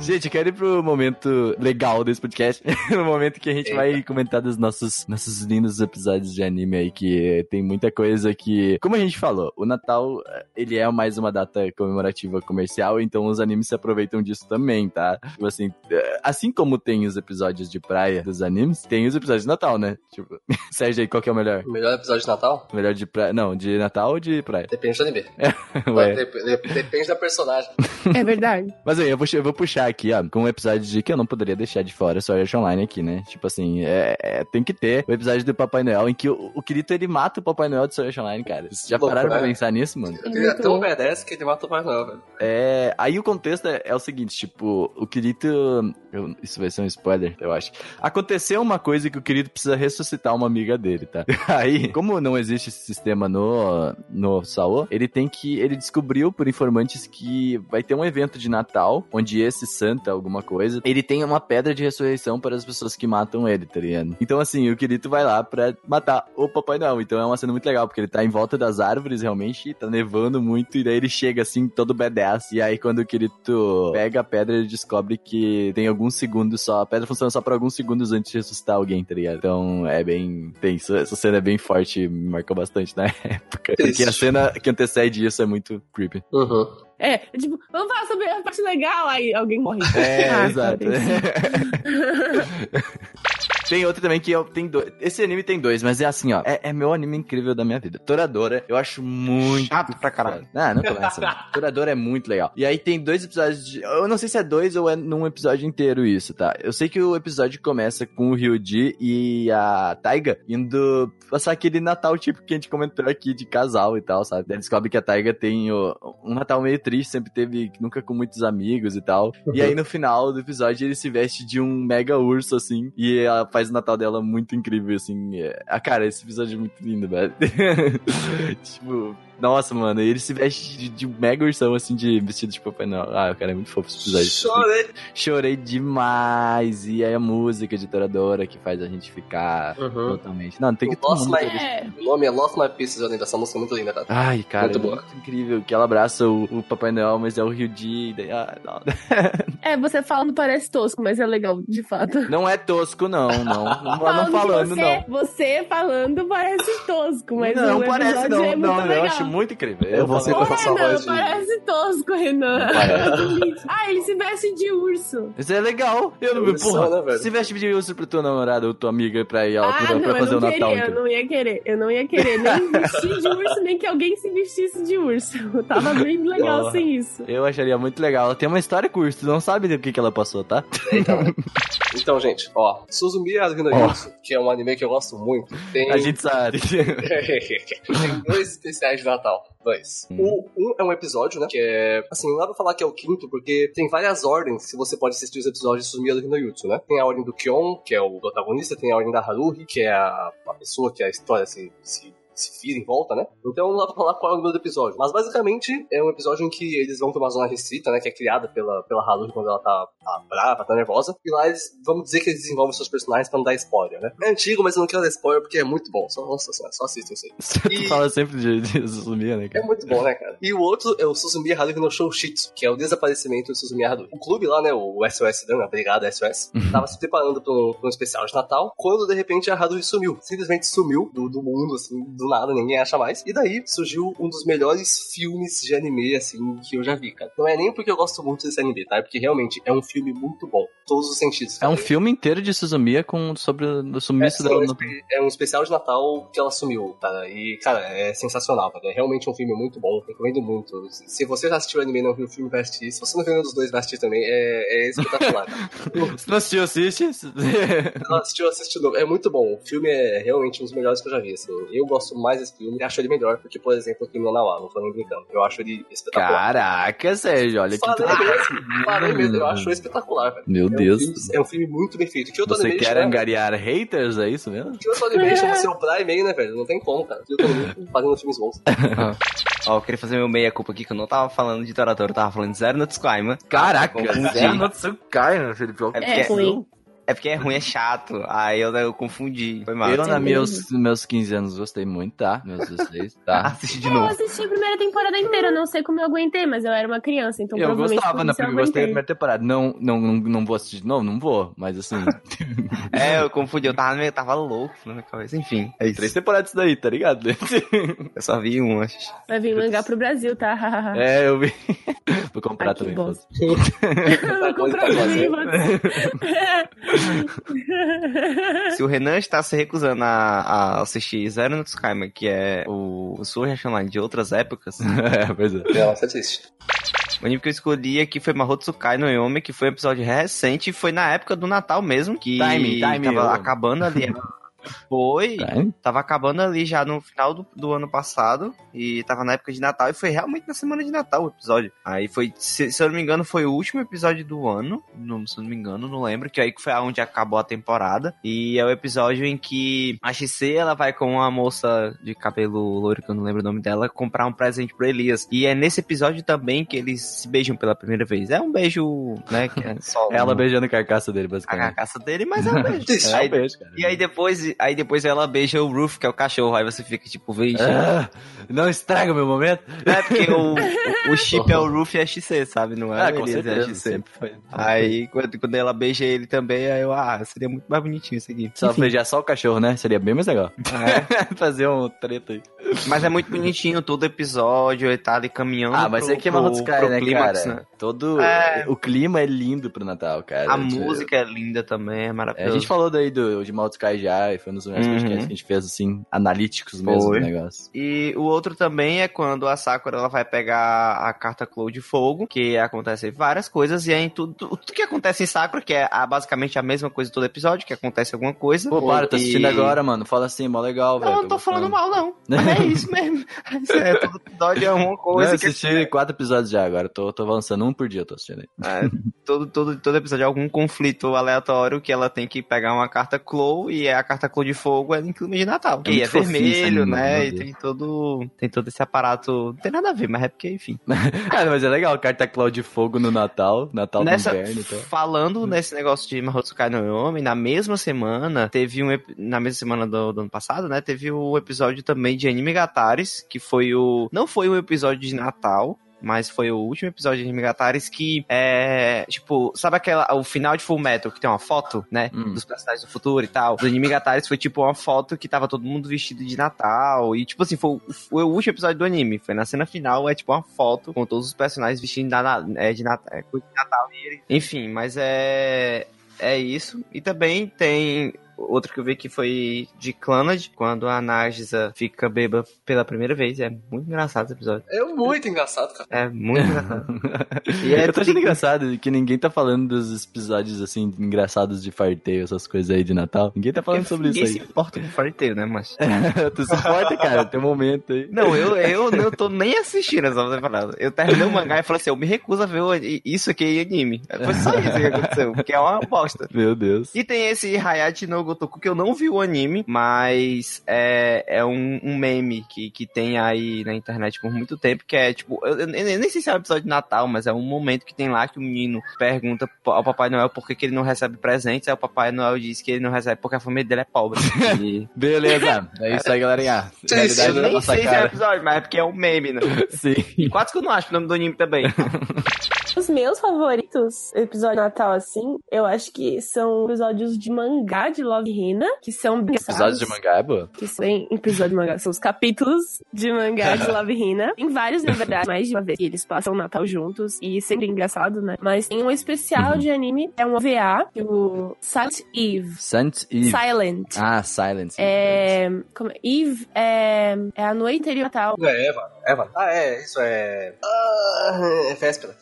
Gente, eu quero ir pro momento legal desse podcast. no momento que a gente Eita. vai comentar dos nossos, nossos lindos episódios de anime aí, que tem muita coisa que... Como a gente falou, o Natal, eh, ele é mais uma data comemorativa comercial, então os animes se aproveitam disso também, tá? Tipo assim, eh, assim como tem os episódios de praia dos animes, tem os episódios de Natal, né? Tipo, Sérgio aí, qual que é o melhor? O melhor episódio de Natal? O melhor de praia... Não, de Natal ou de praia? Depende do anime. Ué. Dep- dep- Depende da personagem. É verdade. Mas aí, eu vou, eu vou puxar aqui, ó, com um episódio de que eu não poderia deixar de fora Sword Art Online aqui, né? Tipo assim, é, é- tem que ter o episódio do Papai Noel em que o, o Kirito ele mata o Papai Noel de Sword Art Online, cara. Vocês já Louco, pararam pra né? pensar nisso, mano? Ter um bom. obedece que ele mata o Pai Noel, velho. É, aí o contexto é, é o seguinte, tipo, o Kirito. eu- isso vai ser um spoiler, eu acho. Aconteceu uma coisa que o Kirito precisa ressuscitar uma amiga dele, tá? Aí, como não existe esse sistema no, no Saô, ele tem que. Ele descobriu por informantes que vai ter um evento de Natal, onde esse santa, alguma coisa, ele tem uma pedra de ressurreição para as pessoas que matam ele, tá ligado? Então, assim, o Kirito vai lá pra matar o Papai Noel. Então é uma cena muito legal, porque ele tá em volta das árvores, realmente, tá nevando muito, e daí ele chega assim, todo badass. E aí, quando o Kirito pega a pedra, ele descobre que tem alguns segundos só. A pedra funciona só por alguns segundos antes de ressuscitar alguém, tá ligado? Então é bem tenso. Essa cena é bem forte, me marcou bastante na época. Porque a cena que antecede isso é muito creepy. Uhum. É, tipo, vamos falar sobre a parte legal, aí alguém morre. É, Ah, exato. Tem outro também que eu tem dois. Esse anime tem dois, mas é assim, ó. É, é meu anime incrível da minha vida. Toradora, eu acho muito. Chato pra caralho. Ah, não começa. Toradora é muito legal. E aí tem dois episódios de. Eu não sei se é dois ou é num episódio inteiro isso, tá? Eu sei que o episódio começa com o Ryuji e a Taiga indo passar aquele Natal tipo que a gente comentou aqui de casal e tal, sabe? Daí descobre que a Taiga tem o- um Natal meio triste, sempre teve nunca com muitos amigos e tal. E aí no final do episódio ele se veste de um mega urso assim e ela faz o Natal dela muito incrível assim. É- Ah, cara, esse episódio é muito lindo, velho. tipo, nossa, mano, ele se veste de, de um mega ursão assim de vestido de Papai Noel. Ah, cara, é muito fofo esse episódio. Chorei. Chorei demais. E aí a música de Toradora que faz a gente ficar Uhum. totalmente. Não, tem que ver isso. É, O nome é Lost My Pieces, eu lembro dessa música muito linda, cara. Ai, cara, Muito é boa. muito incrível que ela abraça o, o Papai Noel, mas é o Ryuji. daí- Ah, não. é, você falando parece tosco, mas é legal, de fato. não é tosco, não, não. Não, não Falando falando, que não. você, Você falando parece tosco, mas não o parece, não. é muito não, legal. eu acho muito incrível. Eu vou ser com essa Renan, voz de- parece tosco, Renan. Parece. ah, ele se veste de urso. Isso é legal. Eu não, Urso, porra, né, velho? se veste de urso pra tua namorada ou tua amiga pra ir ela ah, pra, não, pra fazer eu o não Natal. queria, eu então. não ia querer. Eu não ia querer nem vestir de urso, nem que alguém se vestisse de urso. Tava bem legal Porra. sem isso. Eu acharia muito legal. Ela tem uma história curta, tu não sabe do que, que ela passou, tá? Então, então, gente, ó, Suzumi Aruna Jutsu, que é um anime que eu gosto muito, tem, A gente sabe. tem dois especiais de Natal. Dois. Hum. O, um é um episódio, né? Que é. Assim, não dá pra falar que é o quinto, porque tem várias ordens que você pode assistir os episódios de Suzumi Aruna Jutsu, né? Tem a ordem do Kion, que é o protagonista, tem a ordem da Haruhi, que é a, a pessoa que a história se. se se vira em volta, né? Então não dá pra falar qual é o número do episódio. Mas basicamente é um episódio em que eles vão pra uma zona restrita, né? Que é criada pela, pela Haruhi quando ela tá, tá brava, tá nervosa. E lá eles, vamos dizer que eles desenvolvem seus personagens pra não dar spoiler, né? É antigo, mas eu não quero dar spoiler porque é muito bom. Só, nossa senhora, só assistam isso aí. tu E- fala sempre de, de Suzumia, né, É cara? muito bom, né, cara? E o outro é o Suzumi Haruhi no Shoushitsu, que é o desaparecimento do Suzumi Haruhi. O clube lá, né, o SOS Dan, a Brigada SOS, tava se preparando pra um, pra um especial de Natal, quando de repente a Haruhi sumiu. Simplesmente sumiu do, do mundo, assim, do do nada, ninguém acha mais. E daí surgiu um dos melhores filmes de anime, assim, que eu já vi, cara. Não é nem porque eu gosto muito desse anime, tá? É porque realmente é um filme muito bom. Todos os sentidos. É um filme inteiro de Suzumiya com, sobre o sumiço é, dela. no... é um especial de Natal que ela sumiu, tá? E, cara, é sensacional, cara. É realmente um filme muito bom. Recomendo muito. Se você já assistiu o anime e não viu o filme, vai assistir. Se você não viu nenhum dos dois, vai assistir também. É, é espetacular, cara. Se não assistiu, assiste. Se não assistiu, assiste novo. É muito bom. O filme é realmente um dos melhores que eu já vi, assim. Eu gosto mais desse filme e acho ele melhor do que, por exemplo, o Kimi no Nawa. Não tô nem brincando. Eu acho ele espetacular. Caraca, Sérgio, olha que... Falei mesmo. Falei mesmo. Eu acho espetacular, velho. Meu é Deus. Um filme, é um filme muito bem feito. Kyoto Você quer né, angariar haters, é isso mesmo? Kyoto Animation, você é o Prime aí, né, velho? Não tem como, cara. Kyoto Animation fazendo filmes bons. Ó, eu queria fazer meu meia-culpa aqui, que eu não tava falando de Toradora, eu tava falando de Zero no Tsukaima. Caraca, Confundi. Zero no Tsukaima, Felipe. É É ruim. É porque é ruim, é chato. Aí eu, eu confundi. Foi mal. Eu, Eu na meus, meus 15 anos, gostei muito, tá? Meus 16, tá? assisti de Eu novo. assisti a primeira temporada inteira, não sei como eu aguentei, mas eu era uma criança, então Eu provavelmente gostava, na isso eu primeira, gostei da primeira temporada. Não, não, não, não vou assistir de novo? Não vou, mas assim, É, eu confundi, eu tava, meio- tava louco na minha cabeça. Enfim, é isso. três temporadas daí, tá ligado? Eu só vi um, acho. Vai vir mangá pro Brasil, tá? É, eu vi. Vou comprar Ai, também. Vou comprar também, Se o Renan está se recusando a, a assistir Zero no Tsukaima, que é o Sword Art Online de outras épocas, É, pois é. Não, você assiste. o anime que eu escolhi aqui foi Mahotsukai no Yomi, que foi um episódio recente, e foi na época do Natal mesmo, que Time, time, tava eu- acabando ali. Foi, hein? tava acabando ali já no final do, do ano passado, e tava na época de Natal, e foi realmente na semana de Natal o episódio. Aí foi, se, se eu não me engano, foi o último episódio do ano, não, se eu não me engano, não lembro, que aí foi onde acabou a temporada, e é o episódio em que a XC, ela vai com uma moça de cabelo loiro, que eu não lembro o nome dela, comprar um presente pro Elias. E é nesse episódio também que eles se beijam pela primeira vez. É um beijo, né, que é só Ela um- beijando a carcaça dele, a basicamente. carcaça dele, mas é um beijo. É um beijo, cara. e aí depois, aí depois ela beija o Roof, que é o cachorro. Aí você fica tipo, vixe. Ah, não estraga o meu momento. É porque o, o, chip é o Roof e a XC, sabe? Não é Ah, com é a certeza. XC. Sempre foi. Aí quando, quando ela beija ele também, aí eu, ah, seria muito mais bonitinho isso aqui. Se ela Enfim, beijar só o cachorro, né? Seria bem mais legal. é. Fazer um treta aí. Mas é muito bonitinho todo episódio, ele tá ali caminhando. Ah, mas pro, é que é pro- Mahotsukai, pro né, clímax, cara? né? Todo... É. O clima é lindo pro Natal, cara. A Tipo, música é linda também, é é, maravilhosa. a gente falou daí do, de Mahotsukai já, e foi nos primeiros Uhum. podcasts que a gente fez, assim, analíticos mesmo Foi. do negócio. E o outro também é quando a Sakura ela vai pegar a carta Clow de fogo, que acontece várias coisas, e é em tudo, tudo que acontece em Sakura, que é a- basicamente a mesma coisa todo episódio, que acontece alguma coisa. Pô, para, tô E- assistindo agora, mano. Fala assim, mó legal, velho. Não, não tô falando mal, não. É isso mesmo. É, todo episódio é uma Não, eu coisa que assisti quatro episódios já agora. Tô, tô avançando um por dia, eu tô assistindo aí. É, todo, todo, todo episódio é algum conflito aleatório que ela tem que pegar uma carta Clow e a carta Clow de fogo é em clima de Natal. É e é vermelho, né? E tem todo, tem todo esse aparato. Não tem nada a ver, mas é porque, enfim. Ah, mas é legal, carta Cloud de fogo no Natal, Natal Nessa, no inverno e tal. falando nesse negócio de Mahotsukai no Yomi, na mesma semana, teve um. Na mesma semana do, do ano passado, né? Teve o episódio também de Anime Gatares, que foi o. Não foi um episódio de Natal. Mas foi o último episódio de Anime Gatares que é. Tipo, sabe aquela. O final de Full Metal que tem uma foto, né? Hum. Dos personagens do futuro e tal. Do Anime Gatares foi tipo uma foto que tava todo mundo vestido de Natal. E tipo assim, foi, o- foi o último episódio do anime. Foi na cena final, é tipo uma foto com todos os personagens vestindo é, de Natal. É, de Natal. Enfim, mas é. É isso. E também tem. Outro que eu vi que foi de Clannad, quando a Nargisa fica beba pela primeira vez. É muito engraçado esse episódio. É muito engraçado, cara. É muito engraçado. E é eu tô achando tudo- engraçado que ninguém tá falando dos episódios, assim, engraçados de farteio, essas coisas aí de Natal. Ninguém tá falando sobre isso Ninguém se aí. importa com farteio, né, mas... tu se importa, cara, tem um momento aí. Não, eu, eu não tô nem assistindo essa temporada. Eu terminei o mangá e falei assim, eu me recuso a ver isso aqui em anime. Foi só isso que aconteceu, porque é uma bosta. Meu Deus. E tem esse Hayachi no Gotoku que eu não vi o anime, mas é, é um, um meme que, que tem aí na internet por muito tempo, que é tipo, eu, eu nem sei se é um episódio de Natal, mas é um momento que tem lá que o menino pergunta ao Papai Noel por que, que ele não recebe presentes, aí o Papai Noel diz que ele não recebe porque a família dele é pobre. E... Beleza, é isso aí, galerinha. Sim, Realidade Eu nem sei se é um cara. episódio, mas é porque é um meme, né? Sim. E quase que eu não acho o nome do anime também. Os meus favoritos, episódio de Natal, assim, eu acho que são episódios de mangá de Love Hina, que são bem Episódios de mangá é boa. que são bem episódio de mangá, são os capítulos de mangá de Love Hina. Tem vários, na verdade, mais de uma vez. Eles passam o Natal juntos e sempre é engraçado, né? Mas tem um especial Uhum. de anime, é um OVA, que é o Silent Eve. Sant e... Silent. Ah, Silence. É, como, Eve é, é a noite anterior Natal. É Eva, Eva. Ah, é, isso é. Ah, é véspera.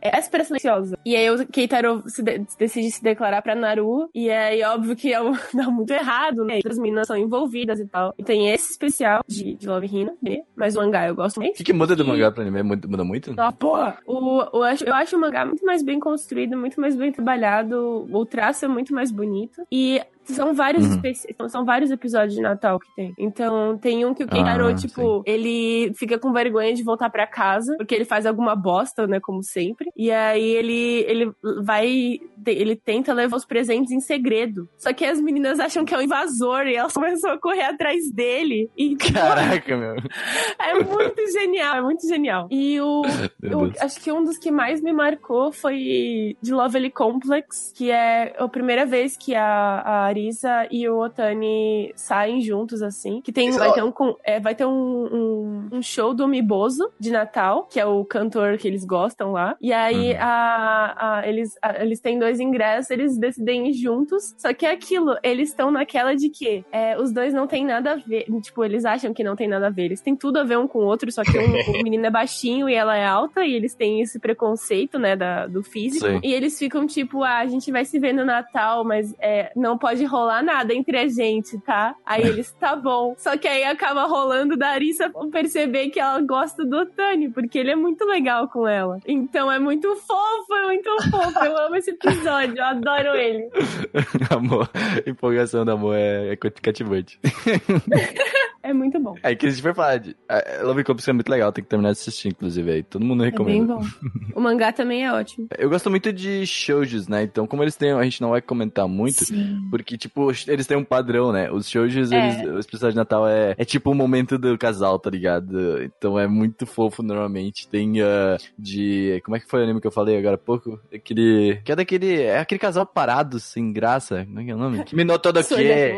É Véspera Silenciosa. E aí o Keitaro se de- decide se declarar pra Naru. E aí, óbvio que é um- dá muito errado, né? As meninas são envolvidas e tal. E tem esse especial de, de Love Hina, né? mas o mangá eu gosto O muito. que, que muda do E- mangá pro anime? Muda muito? Ah, porra! O, o, acho- eu acho o mangá muito mais bem construído, muito mais bem trabalhado. O traço é muito mais bonito. E são vários, Uhum. especi- são vários episódios de Natal que tem. Então, tem um que o Keitaro, Ah, tipo, ele fica com vergonha de voltar pra casa, porque ele faz alguma bosta, né, como sempre. E aí ele, ele vai, ele tenta levar os presentes em segredo. Só que as meninas acham que é um invasor e elas começam a correr atrás dele. E, tipo, Caraca, meu. é muito genial, é muito genial. E o, Deus. acho que um dos que mais me marcou foi de Lovely Complex, que é a primeira vez que a, a Arisa e o Otani saem juntos, assim. Que tem, Isso vai é ter, um, é, vai ter um, um, um show do Miboso de Natal, que é o cantor que eles gostam lá. E aí Uhum. a, a- eles, a- eles têm dois ingressos, eles decidem ir juntos. Só que é aquilo, eles estão naquela de que é, os dois não tem nada a ver. Tipo, eles acham que não tem nada a ver. Eles têm tudo a ver um com o outro, só que um- o menino é baixinho e ela é alta, e eles têm esse preconceito, né, da, do físico. Sim. E eles ficam tipo, ah, a gente vai se ver no Natal, mas é, não pode rolar nada entre a gente, tá? Aí eles, tá bom. Só que aí acaba rolando da Arissa perceber que ela gosta do Otani, porque ele é muito legal com ela. Então é muito fofo, é muito fofo. Eu amo esse episódio, eu adoro ele. amor. Empolgação do amor é, é cativante. É muito bom. É que a gente vai falar de. é, Love Complex é muito legal, tem que terminar de assistir, inclusive. Aí. Todo mundo É bem recomenda. bom. O mangá também é ótimo. Eu gosto muito de shoujos, né? Então, como eles têm, a gente não vai comentar muito. Sim. Porque, tipo, eles têm um padrão, né? Os shoujos, É. eles, o especial de Natal é, é tipo o momento do casal, tá ligado? Então é muito fofo normalmente. Tem ah, de. Como é que foi o anime que eu falei agora há pouco? Aquele. Que é daquele. É aquele casal parado, sem graça. Como é que é o nome? Kimi no Todoke. Sword Art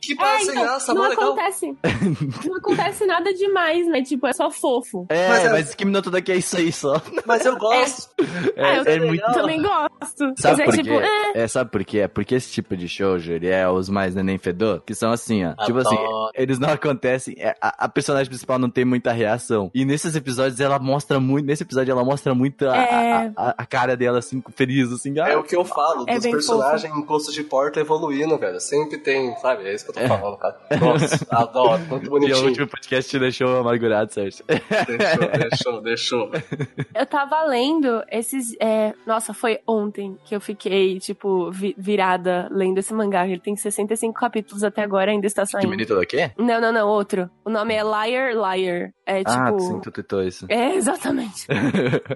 Que? Ah, sim! É. Que É, parece então, graça, não acontece. não acontece nada demais, né? Tipo, é só fofo. É, Mas mas, é- Kimi no Todoke é isso aí só. Mas eu gosto. É, Ah, eu é muito também gosto. Sabe mas é por tipo, quê? é, É, sabe por quê? É porque esse tipo de shoujo, ele é os mais neném fedor, que são assim, ó. Tipo assim, Adoro. eles não acontecem, é, a, a personagem principal não tem muita reação. E nesses episódios ela mostra muito, nesse episódio ela mostra muito a, É. a, a- a cara dela, assim, feliz, assim. Ah, É o que eu falo, É dos personagens em posto de porta evoluindo, velho. Sempre tem, sabe? É isso que eu tô falando, cara. Nossa, adoro, muito e o bonitinho. último podcast te deixou amargurado, Sérgio. Deixou, deixou, deixou. eu tava lendo esses. é, nossa, foi ontem que eu fiquei, tipo, vi- virada lendo esse mangá. Ele tem 65 capítulos até agora, ainda está que saindo. menino do quê? Não, não, não, outro. O nome é Liar Liar. É tipo. Ah, sim, tu tweetou isso. É, exatamente.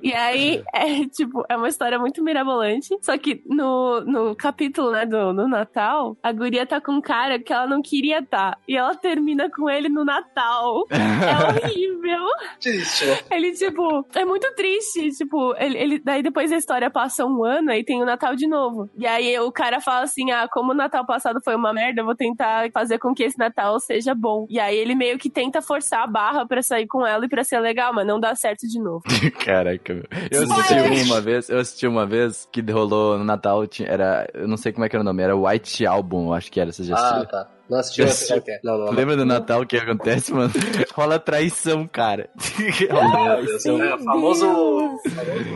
E aí, é tipo, é uma história muito mirabolante. Só que no, no capítulo, né, do, no Natal, a guria tá com um cara que ela não queria tá. E ela termina com ele no Natal. É horrível. Triste? Ele, tipo, é muito triste. Tipo, ele, ele- daí depois a história passa um ano e tem o Natal de novo. E aí o cara fala assim: ah, como o Natal passado foi uma merda, eu vou tentar fazer com que esse Natal seja bom. E aí ele meio que tenta forçar a barra pra sair com ela e pra ser legal, mas não dá certo de novo. Caraca, meu. Eu assisti Spoiler! uma vez, eu assisti uma vez que rolou no Natal, era, eu não sei como é que era o nome, era White Album, acho que era, você já Ah, tá. Não assistiu? Não, não, não. Lembra do Natal o que acontece, mano? Rola traição, cara. Meu Deus, é o famoso,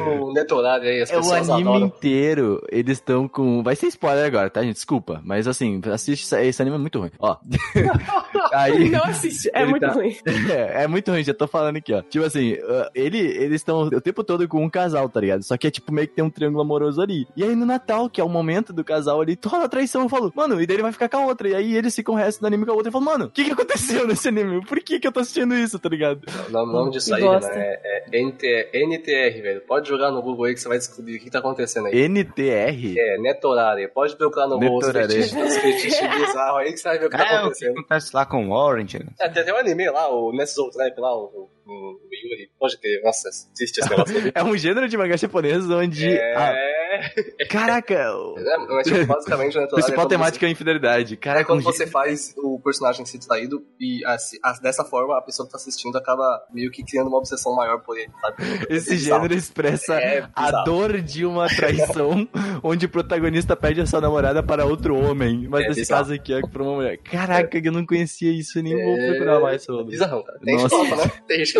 famoso aí, as É o anime adoram. inteiro. Eles estão com. Vai ser spoiler agora, tá, gente? Desculpa. Mas assim, assiste. esse- anime é muito ruim. Ó. Aí. Não assiste, é muito tá- ruim. É, é muito ruim, já tô falando aqui, ó. Tipo assim, uh, ele, eles estão o tempo todo com um casal, tá ligado? Só que é tipo meio que tem um triângulo amoroso ali. E aí no Natal, que é o momento do casal ali, rola a traição, eu falo, mano, e daí ele vai ficar com a outra. E aí eles pareciam com o resto do anime com a outra. Eu falo, mano, o que, que aconteceu nesse anime? Por que, que eu tô assistindo isso, tá ligado? O nome, nome disso aí, né? É, é NT, NTR, velho. Pode jogar no Google aí que você vai descobrir o que tá acontecendo aí. NTR? É, Netorare. Pode procurar no Google os fetiches bizarros aí que você vai ver o que tá É, o que acontecendo. acontece lá com o Orange. É, tem até um anime lá, o Nessou Trap lá, o, o, o Yuri. Pode ter. Nossa, existe esse negócio. É um gênero de mangá japonês onde. a- É. Caraca! É, mas, tipo, basicamente Netorare principal é temática é a infidelidade. Você, é Caraca, quando um você faz o personagem ser distraído e assim, as- dessa forma a pessoa que tá assistindo acaba meio que criando uma obsessão maior por ele, sabe? Esse É gênero expressa É a dor de uma traição onde o protagonista perde a sua namorada para outro homem. Mas É nesse bizarro. caso aqui é pra uma mulher. Caraca, eu não conhecia isso, nem vou É procurar mais sobre. Bizarrão, cara. Tem Nossa. gente que gosta, né? Tem gente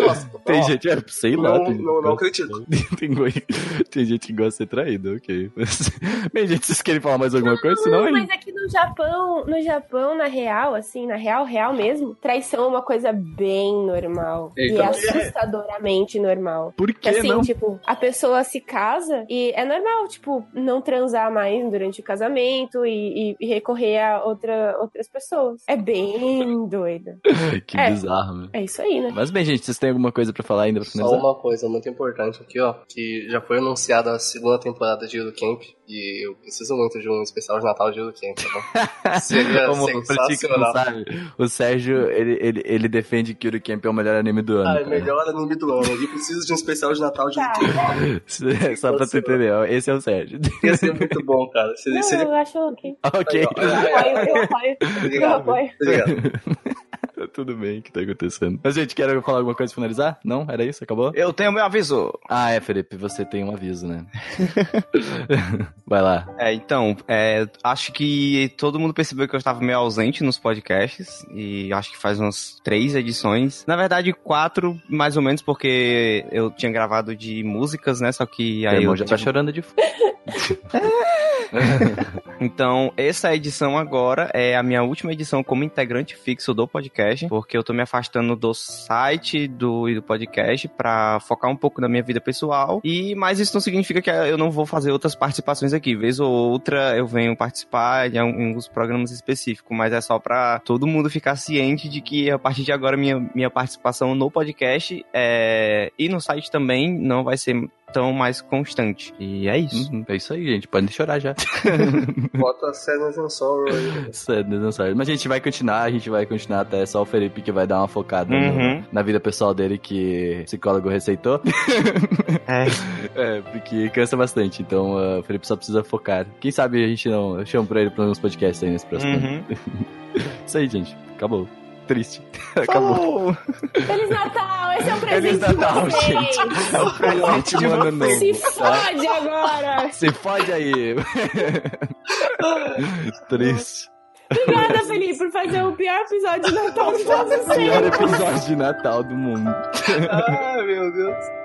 Tem Ó, gente, é, sei lá. Não- tem, não- não acredito. Tem, tem gente que gosta de ser traído, ok. Bem, gente, vocês querem falar mais alguma coisa? Senão Não, é mas aqui no Japão, no Japão, na real, assim, na real, real mesmo, traição é uma coisa bem normal. Eita, e é mas- assustadoramente normal. Por Que assim, não? tipo, a pessoa se casa e é normal, tipo, não transar mais durante o casamento e, e- e recorrer a outra, outras pessoas. É bem doido. Que É. bizarro, meu. É isso aí, né? Mas bem, gente, vocês têm alguma coisa pra falar ainda pra Só finalizar? uma coisa muito importante aqui, ó, que já foi anunciada a segunda temporada de Yuru Camp e eu preciso muito de um especial de Natal de Yuru Camp, tá bom? Seria Como pra ti que não sensacional. sabe, o Sérgio, ele, ele, ele defende que Yuri Camp é o melhor anime do ano. Ah, é cara. melhor anime do ano. E preciso de um especial de Natal de Tá. Yuru Camp. Só pra tu entender, ó, esse é o Sérgio. Ia ser muito bom, cara. Seria, Não, seria... eu acho ok. ok. Eu apoio, eu apoio. Eu Obrigado. apoio. Obrigado. Tá Tudo bem, o que tá acontecendo? Mas, gente, quer falar alguma coisa pra finalizar? Não? Era isso? Acabou? Eu tenho meu aviso. Ah, é, Felipe, você tem um aviso, né? Vai lá. É, então, é, acho que todo mundo percebeu que eu estava meio ausente nos podcasts e acho que faz umas três edições. Na verdade, quatro, mais ou menos, porque eu tinha gravado de músicas, né? Só que aí irmão eu já tá chorando de. Então, essa edição agora é a minha última edição como integrante fixo do podcast, porque eu tô me afastando do site do, e do podcast pra focar um pouco na minha vida pessoal. E mas isso não significa que eu não vou fazer outras participações aqui. Vez ou outra eu venho participar de alguns programas específicos, mas é só pra todo mundo ficar ciente de que a partir de agora minha, minha participação no podcast é, e no site também não vai ser tão mais constante. E é isso. Uhum, é isso aí, gente. Pode chorar já. Bota Sadness and Sorrow aí. Sadness and Sorrow. Mas a gente vai continuar, a gente vai continuar até só o Felipe que vai dar uma focada no- Uhum. na vida pessoal dele que o psicólogo receitou. É. É, porque cansa bastante. Então ah, o Felipe só precisa focar. Quem sabe a gente não chama pra ele pra uns podcasts aí nesse próximo. ano. Uhum. Isso aí, gente. Acabou. Triste. Acabou. Feliz Natal! Esse é um presente Feliz Natal, de vocês. gente. É o presente de ano novo. Se tá? fode agora! Se fode aí. Triste. Obrigada, Felipe, por fazer o pior episódio de Natal de todos os Pior tempos. episódio de Natal do mundo. Ah, meu Deus.